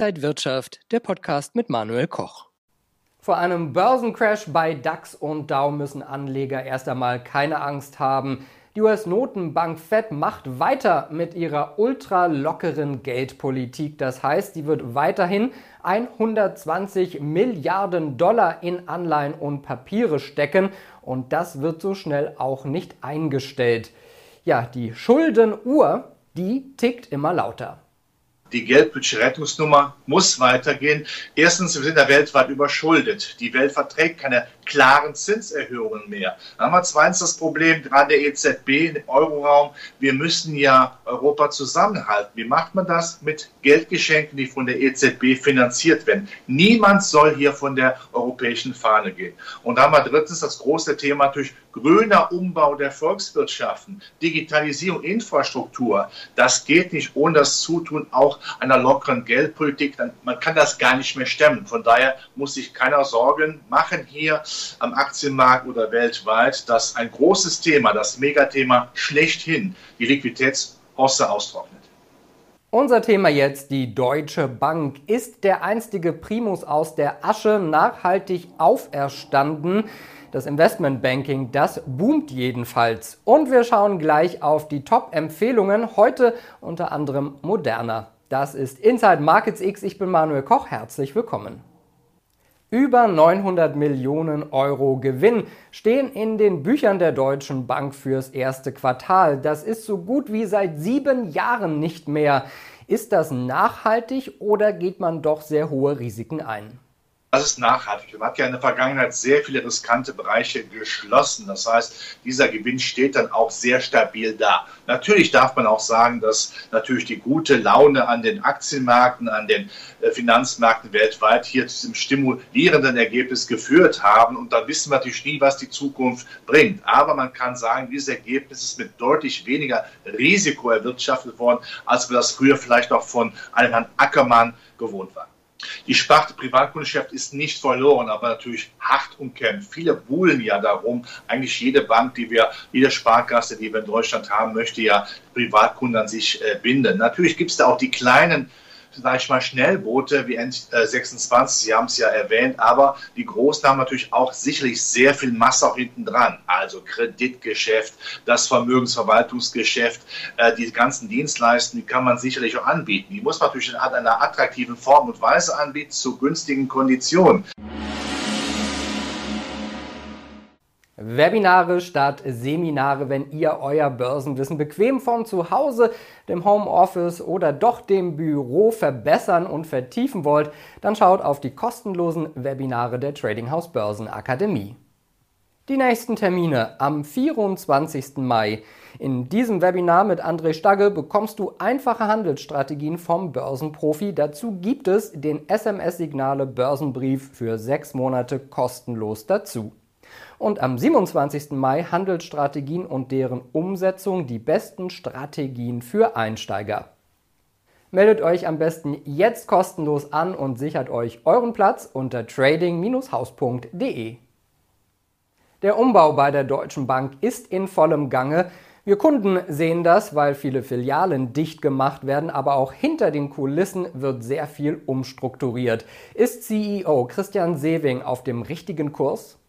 Inside Wirtschaft, der Podcast mit Manuel Koch. Vor einem Börsencrash bei DAX und Dow müssen Anleger erst einmal keine Angst haben. Die US-Notenbank Fed macht weiter mit ihrer ultra lockeren Geldpolitik. Das heißt, sie wird weiterhin 120 Milliarden Dollar in Anleihen und Papiere stecken und das wird so schnell auch nicht eingestellt. Ja, die Schuldenuhr, die tickt immer lauter die Rettungsnummer muss weitergehen. Erstens, wir sind ja weltweit überschuldet. Die Welt verträgt keine klaren Zinserhöhungen mehr. Dann haben wir zweitens das Problem, gerade der EZB, im Euroraum, wir müssen ja Europa zusammenhalten. Wie macht man das? Mit Geldgeschenken, die von der EZB finanziert werden. Niemand soll hier von der europäischen Fahne gehen. Und dann haben wir drittens das große Thema natürlich grüner Umbau der Volkswirtschaften, Digitalisierung, Infrastruktur. Das geht nicht ohne das Zutun auch einer lockeren Geldpolitik. Man kann das gar nicht mehr stemmen. Von daher muss sich keiner Sorgen machen hier am Aktienmarkt oder weltweit, dass ein großes Thema, das Megathema schlechthin, die Liquiditätshosse austrocknet. Unser Thema jetzt, die Deutsche Bank. Ist der einstige Primus aus der Asche nachhaltig auferstanden? Das Investmentbanking, das boomt jedenfalls. Und wir schauen gleich auf die Top-Empfehlungen, heute unter anderem Moderna. Das ist Inside Markets X. Ich bin Manuel Koch. Herzlich willkommen. Über 900 Millionen Euro Gewinn stehen in den Büchern der Deutschen Bank fürs erste Quartal. Das ist so gut wie seit sieben Jahren nicht mehr. Ist das nachhaltig oder geht man doch sehr hohe Risiken ein? Das ist nachhaltig. Man hat ja in der Vergangenheit sehr viele riskante Bereiche geschlossen. Das heißt, dieser Gewinn steht dann auch sehr stabil da. Natürlich darf man auch sagen, dass natürlich die gute Laune an den Aktienmärkten, an den äh, Finanzmärkten weltweit hier zu diesem stimulierenden Ergebnis geführt haben. Und dann wissen wir natürlich nie, was die Zukunft bringt. Aber man kann sagen, dieses Ergebnis ist mit deutlich weniger Risiko erwirtschaftet worden, als wir das früher vielleicht auch von einem Herrn Ackermann gewohnt waren. Die Sparte Privatkundschaft ist nicht verloren, aber natürlich hart umkämpft. Viele buhlen ja darum. Eigentlich jede Bank, die wir, jede Sparkasse, die wir in Deutschland haben, möchte ja Privatkunden an sich äh, binden. Natürlich gibt es da auch die kleinen sage ich mal, Schnellboote wie N26, Sie haben es ja erwähnt, aber die Großen haben natürlich auch sicherlich sehr viel Masse auch hinten dran. Also Kreditgeschäft, das Vermögensverwaltungsgeschäft, äh, die ganzen Dienstleistungen, die kann man sicherlich auch anbieten. Die muss man natürlich in einer attraktiven Form und Weise anbieten, zu günstigen Konditionen. Webinare statt Seminare, wenn ihr euer Börsenwissen bequem von zu Hause, dem Homeoffice oder doch dem Büro verbessern und vertiefen wollt, dann schaut auf die kostenlosen Webinare der Trading House Börsenakademie. Die nächsten Termine am 24. Mai. In diesem Webinar mit André Stagge bekommst du einfache Handelsstrategien vom Börsenprofi. Dazu gibt es den SMS-Signale Börsenbrief für sechs Monate kostenlos dazu und am 27. Mai Handelsstrategien und deren Umsetzung die besten Strategien für Einsteiger. Meldet euch am besten jetzt kostenlos an und sichert euch euren Platz unter trading-haus.de. Der Umbau bei der Deutschen Bank ist in vollem Gange. Wir Kunden sehen das, weil viele Filialen dicht gemacht werden, aber auch hinter den Kulissen wird sehr viel umstrukturiert. Ist CEO Christian Sewing auf dem richtigen Kurs?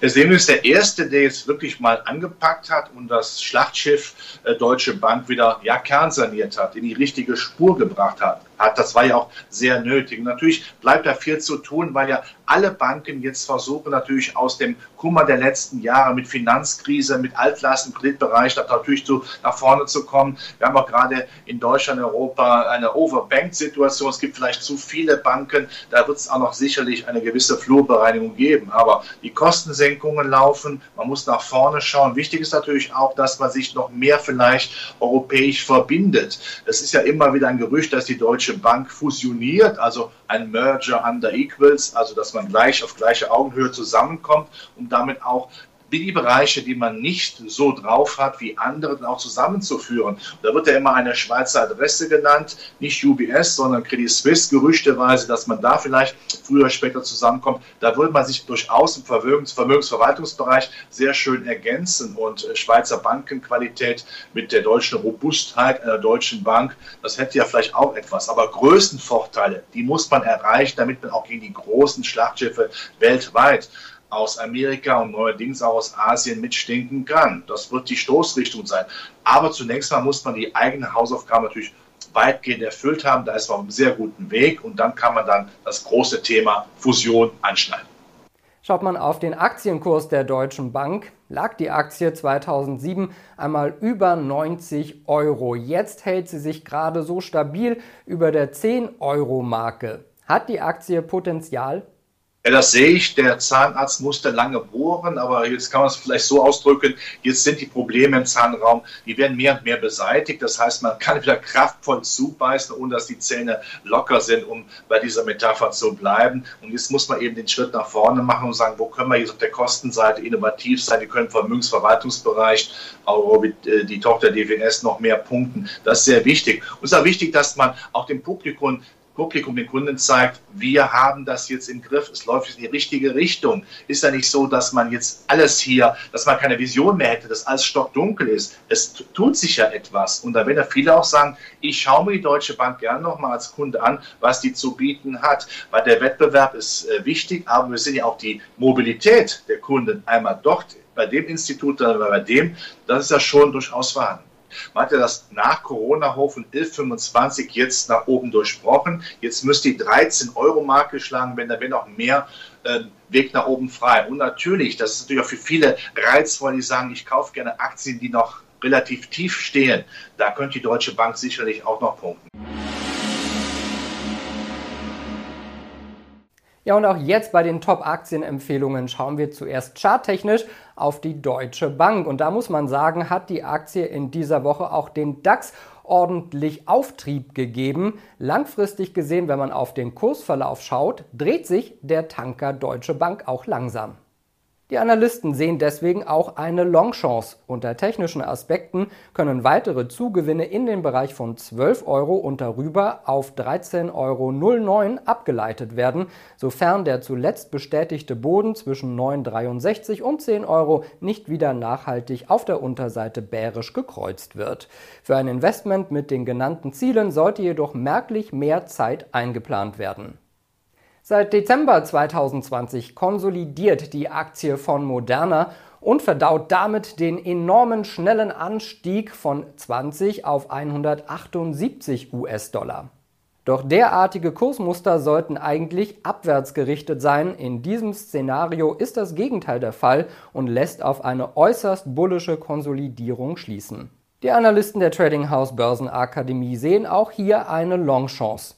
Der Seemann ist der Erste, der jetzt wirklich mal angepackt hat und das Schlachtschiff äh, Deutsche Bank wieder ja, kernsaniert hat, in die richtige Spur gebracht hat hat. Das war ja auch sehr nötig. Natürlich bleibt da viel zu tun, weil ja alle Banken jetzt versuchen, natürlich aus dem Kummer der letzten Jahre mit Finanzkrise, mit Altlasten, Kreditbereich, da natürlich zu, nach vorne zu kommen. Wir haben auch gerade in Deutschland, Europa eine Overbanked-Situation. Es gibt vielleicht zu viele Banken. Da wird es auch noch sicherlich eine gewisse Flurbereinigung geben. Aber die Kostensenkungen laufen. Man muss nach vorne schauen. Wichtig ist natürlich auch, dass man sich noch mehr vielleicht europäisch verbindet. Es ist ja immer wieder ein Gerücht, dass die Deutsche Deutsche Bank fusioniert, also ein Merger under Equals, also dass man gleich auf gleicher Augenhöhe zusammenkommt, um damit auch die Bereiche, die man nicht so drauf hat wie andere, dann auch zusammenzuführen. Da wird ja immer eine Schweizer Adresse genannt, nicht UBS, sondern Credit Suisse, gerüchteweise, dass man da vielleicht früher später zusammenkommt. Da würde man sich durchaus im Vermögens Vermögensverwaltungsbereich sehr schön ergänzen und äh, Schweizer Bankenqualität mit der deutschen Robustheit einer deutschen Bank, das hätte ja vielleicht auch etwas. Aber Größenvorteile, die muss man erreichen, damit man auch gegen die großen Schlachtschiffe weltweit aus Amerika und neuerdings auch aus Asien mitstinken kann. Das wird die Stoßrichtung sein. Aber zunächst mal muss man die eigene Hausaufgabe natürlich weitgehend erfüllt haben. Da ist man auf einem sehr guten Weg und dann kann man dann das große Thema Fusion anschneiden. Schaut man auf den Aktienkurs der Deutschen Bank, lag die Aktie 2007 einmal über 90 Euro. Jetzt hält sie sich gerade so stabil über der 10-Euro-Marke. Hat die Aktie Potenzial? Ja, das sehe ich. Der Zahnarzt musste lange bohren, aber jetzt kann man es vielleicht so ausdrücken, jetzt sind die Probleme im Zahnraum, die werden mehr und mehr beseitigt. Das heißt, man kann wieder kraftvoll zubeißen, ohne dass die Zähne locker sind, um bei dieser Metapher zu bleiben. Und jetzt muss man eben den Schritt nach vorne machen und sagen, wo können wir jetzt auf der Kostenseite innovativ sein? Wir können Vermögensverwaltungsbereich, auch äh, die Tochter DWS noch mehr punkten. Das ist sehr wichtig. Und es ist auch wichtig, dass man auch dem Publikum Publikum, den Kunden zeigt, wir haben das jetzt im Griff, es läuft in die richtige Richtung. Ist ja nicht so, dass man jetzt alles hier, dass man keine Vision mehr hätte, dass alles stockdunkel ist. Es tut sich ja etwas. Und da werden ja viele auch sagen, ich schaue mir die Deutsche Bank gerne nochmal als Kunde an, was die zu bieten hat. Weil der Wettbewerb ist äh, wichtig, aber wir sehen ja auch die Mobilität der Kunden einmal dort bei dem Institut, dann bei dem, das ist ja schon durchaus vorhanden. Man hat ja das nach Corona-Hoch von 11,25 jetzt nach oben durchbrochen. Jetzt müsste die 13-Euro-Marke schlagen, wenn da wäre noch mehr äh, Weg nach oben frei. Und natürlich, das ist natürlich auch für viele reizvoll, die sagen, ich kaufe gerne Aktien, die noch relativ tief stehen. Da könnte die Deutsche Bank sicherlich auch noch punkten. Ja, und auch jetzt bei den Top-Aktienempfehlungen schauen wir zuerst charttechnisch auf die Deutsche Bank. Und da muss man sagen, hat die Aktie in dieser Woche auch dem DAX ordentlich Auftrieb gegeben. Langfristig gesehen, wenn man auf den Kursverlauf schaut, dreht sich der Tanker Deutsche Bank auch langsam. Die Analysten sehen deswegen auch eine Longchance. Unter technischen Aspekten können weitere Zugewinne in den Bereich von 12 Euro und darüber auf 13,09 Euro abgeleitet werden, sofern der zuletzt bestätigte Boden zwischen 9,63 und 10 Euro nicht wieder nachhaltig auf der Unterseite bärisch gekreuzt wird. Für ein Investment mit den genannten Zielen sollte jedoch merklich mehr Zeit eingeplant werden. Seit Dezember 2020 konsolidiert die Aktie von Moderna und verdaut damit den enormen schnellen Anstieg von 20 auf 178 US-Dollar. Doch derartige Kursmuster sollten eigentlich abwärts gerichtet sein. In diesem Szenario ist das Gegenteil der Fall und lässt auf eine äußerst bullische Konsolidierung schließen. Die Analysten der Trading House Börsenakademie sehen auch hier eine Longchance.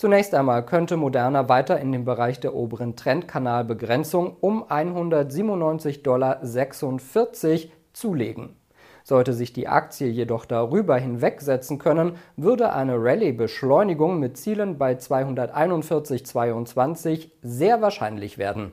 Zunächst einmal könnte Moderna weiter in dem Bereich der oberen Trendkanalbegrenzung um 197,46 Dollar zulegen. Sollte sich die Aktie jedoch darüber hinwegsetzen können, würde eine Rallye-Beschleunigung mit Zielen bei 241,22 sehr wahrscheinlich werden.